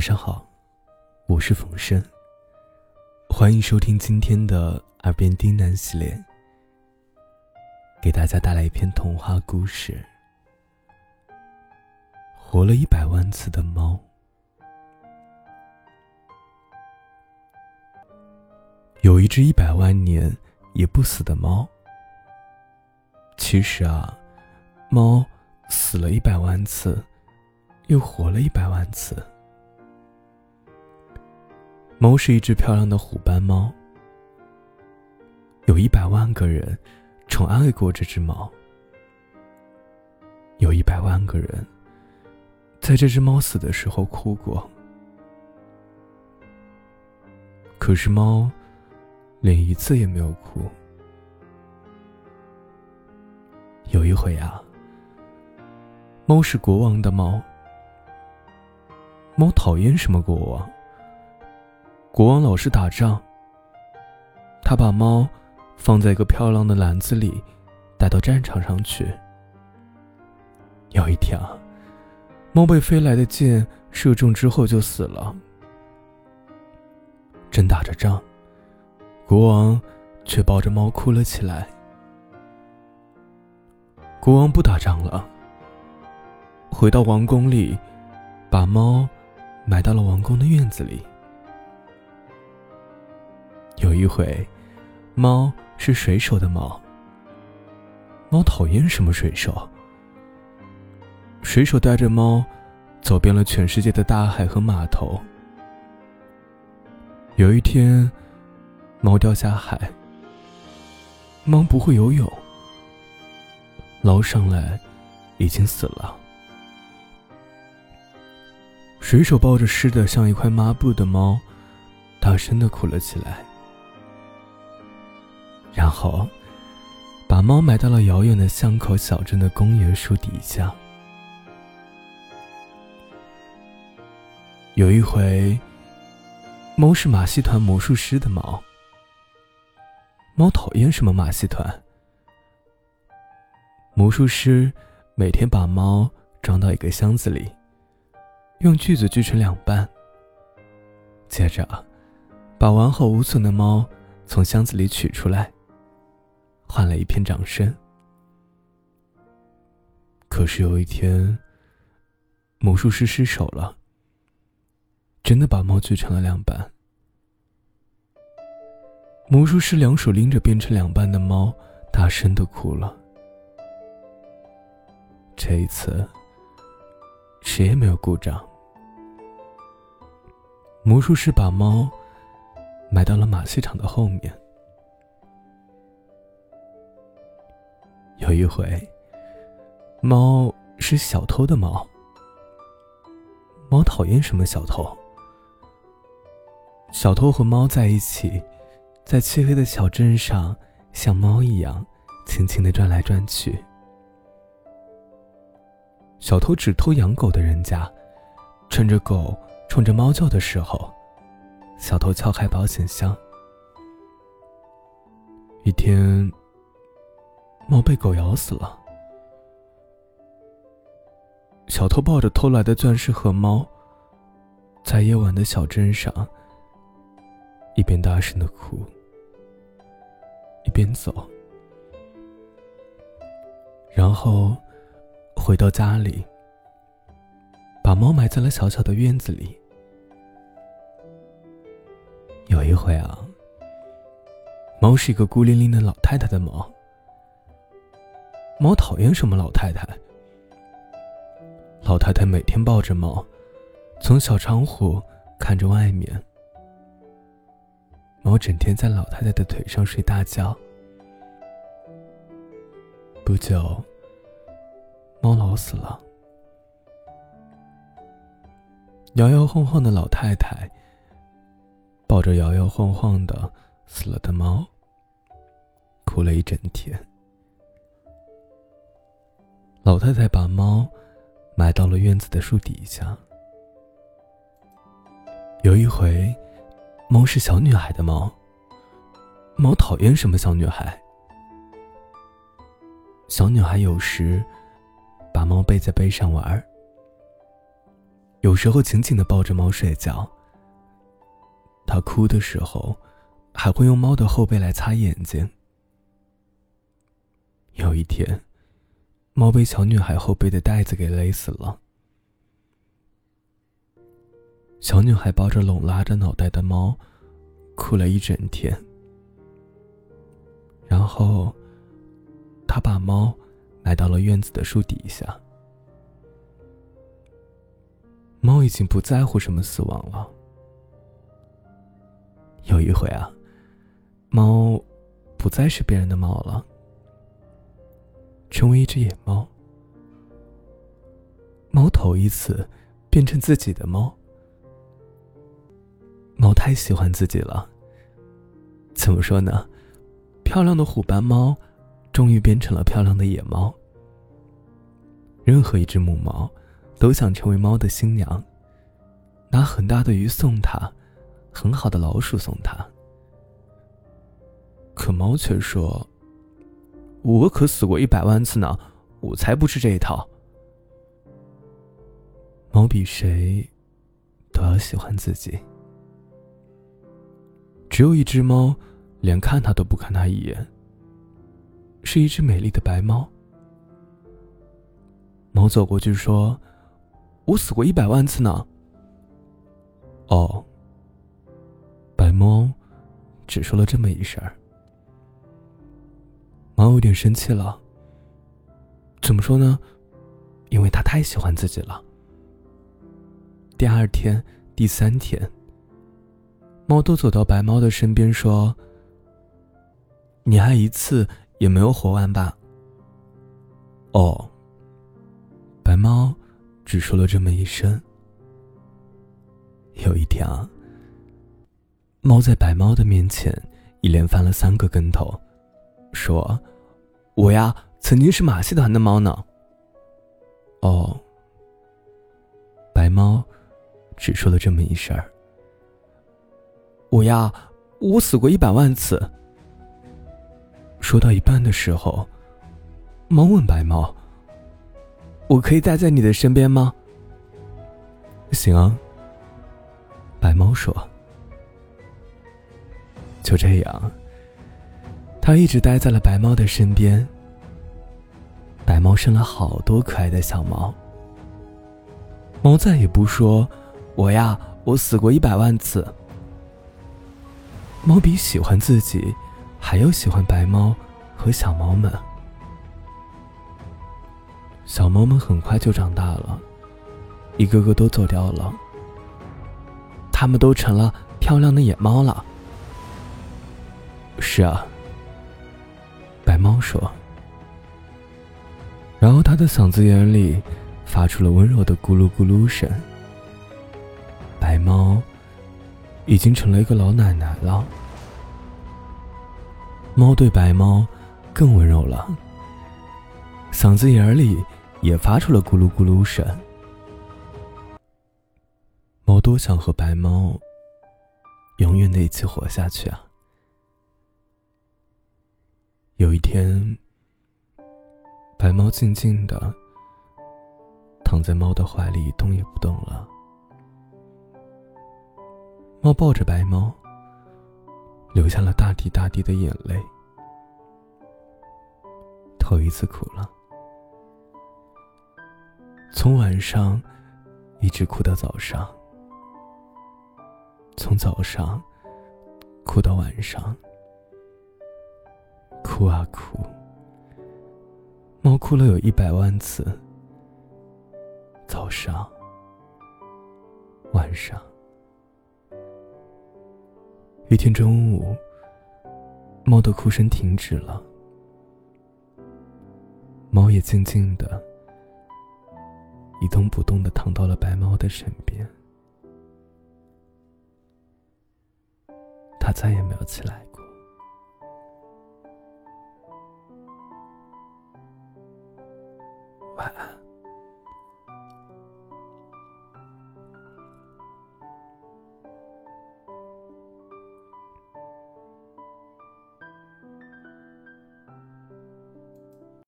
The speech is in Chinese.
晚上好，我是冯生。欢迎收听今天的耳边低喃系列，给大家带来一篇童话故事。活了一百万次的猫，有一只一百万年也不死的猫。其实啊，猫死了一百万次，又活了一百万次。猫是一只漂亮的虎斑猫，有一百万个人宠爱过这只猫，有一百万个人在这只猫死的时候哭过，可是猫连一次也没有哭。有一回啊，猫是国王的猫，猫讨厌什么国王？国王老是打仗。他把猫放在一个漂亮的篮子里，带到战场上去。有一天啊，猫被飞来的箭射中之后就死了。正打着仗，国王却抱着猫哭了起来。国王不打仗了，回到王宫里，把猫埋到了王宫的院子里。有一回，猫是水手的猫。猫讨厌什么水手？水手带着猫，走遍了全世界的大海和码头。有一天，猫掉下海。猫不会游泳，捞上来，已经死了。水手抱着湿的像一块抹布的猫，大声的哭了起来。然后，把猫埋到了遥远的巷口小镇的公园树底下。有一回，猫是马戏团魔术师的猫。猫讨厌什么马戏团？魔术师每天把猫装到一个箱子里，用锯子锯成两半。接着，把完好无损的猫从箱子里取出来。换了一片掌声。可是有一天，魔术师失手了，真的把猫锯成了两半。魔术师两手拎着变成两半的猫，大声的哭了。这一次，谁也没有鼓掌。魔术师把猫埋到了马戏场的后面。有一回，猫是小偷的猫。猫讨厌什么小偷？小偷和猫在一起，在漆黑的小镇上，像猫一样，轻轻的转来转去。小偷只偷养狗的人家，趁着狗冲着猫叫的时候，小偷撬开保险箱。一天。猫被狗咬死了。小偷抱着偷来的钻石和猫，在夜晚的小镇上，一边大声的哭，一边走，然后回到家里，把猫埋在了小小的院子里。有一回啊，猫是一个孤零零的老太太的猫。猫讨厌什么老太太？老太太每天抱着猫，从小窗户看着外面。猫整天在老太太的腿上睡大觉。不久，猫老死了。摇摇晃晃的老太太抱着摇摇晃晃的死了的猫，哭了一整天。老太太把猫埋到了院子的树底下。有一回，猫是小女孩的猫。猫讨厌什么小女孩？小女孩有时把猫背在背上玩儿有时候紧紧的抱着猫睡觉。她哭的时候，还会用猫的后背来擦眼睛。有一天，猫被小女孩后背的袋子给勒死了。小女孩抱着拢拉着脑袋的猫，哭了一整天。然后，她把猫埋到了院子的树底下。猫已经不在乎什么死亡了。有一回啊，猫不再是别人的猫了，成为一只野猫。猫头一次变成自己的猫。猫太喜欢自己了。怎么说呢？漂亮的虎斑猫，终于变成了漂亮的野猫。任何一只母猫，都想成为猫的新娘，拿很大的鱼送它，很好的老鼠送它。可猫却说：“我可死过一百万次呢，我才不吃这一套。”猫比谁都要喜欢自己。只有一只猫，连看它都不看它一眼。是一只美丽的白猫。猫走过去说：“我死过一百万次呢。”哦。白猫只说了这么一声儿。猫有点生气了。怎么说呢？因为它太喜欢自己了。第二天，第三天。猫都走到白猫的身边说：“你还一次也没有活完吧？”哦。白猫只说了这么一声。有一天啊，猫在白猫的面前一连翻了三个跟头，说：“我呀，曾经是马戏团的猫呢。”哦。白猫只说了这么一声儿。我呀，我死过一百万次。说到一半的时候，猫问白猫：“我可以待在你的身边吗？”行啊。白猫说。就这样，它一直待在了白猫的身边。白猫生了好多可爱的小猫。猫再也不说：“我呀，我死过一百万次。”猫比喜欢自己，还要喜欢白猫和小猫们。小猫们很快就长大了，一个个都走掉了。它们都成了漂亮的野猫了。是啊，猫说。然后它的嗓子眼里发出了温柔的咕噜咕噜声。白猫。已经成了一个老奶奶了。猫对白猫更温柔了，嗓子眼里也发出了咕噜咕噜声。猫多想和白猫永远的一起活下去啊！有一天，白猫静静的躺在猫的怀里，动也不动了。猫抱着白猫，流下了大滴大滴的眼泪，头一次哭了。从晚上一直哭到早上，从早上哭到晚上，哭啊哭，猫哭了有一百万次。早上，晚上。一天中午，猫的哭声停止了，猫也静静的、一动不动的躺到了白猫的身边，它再也没有起来晚安。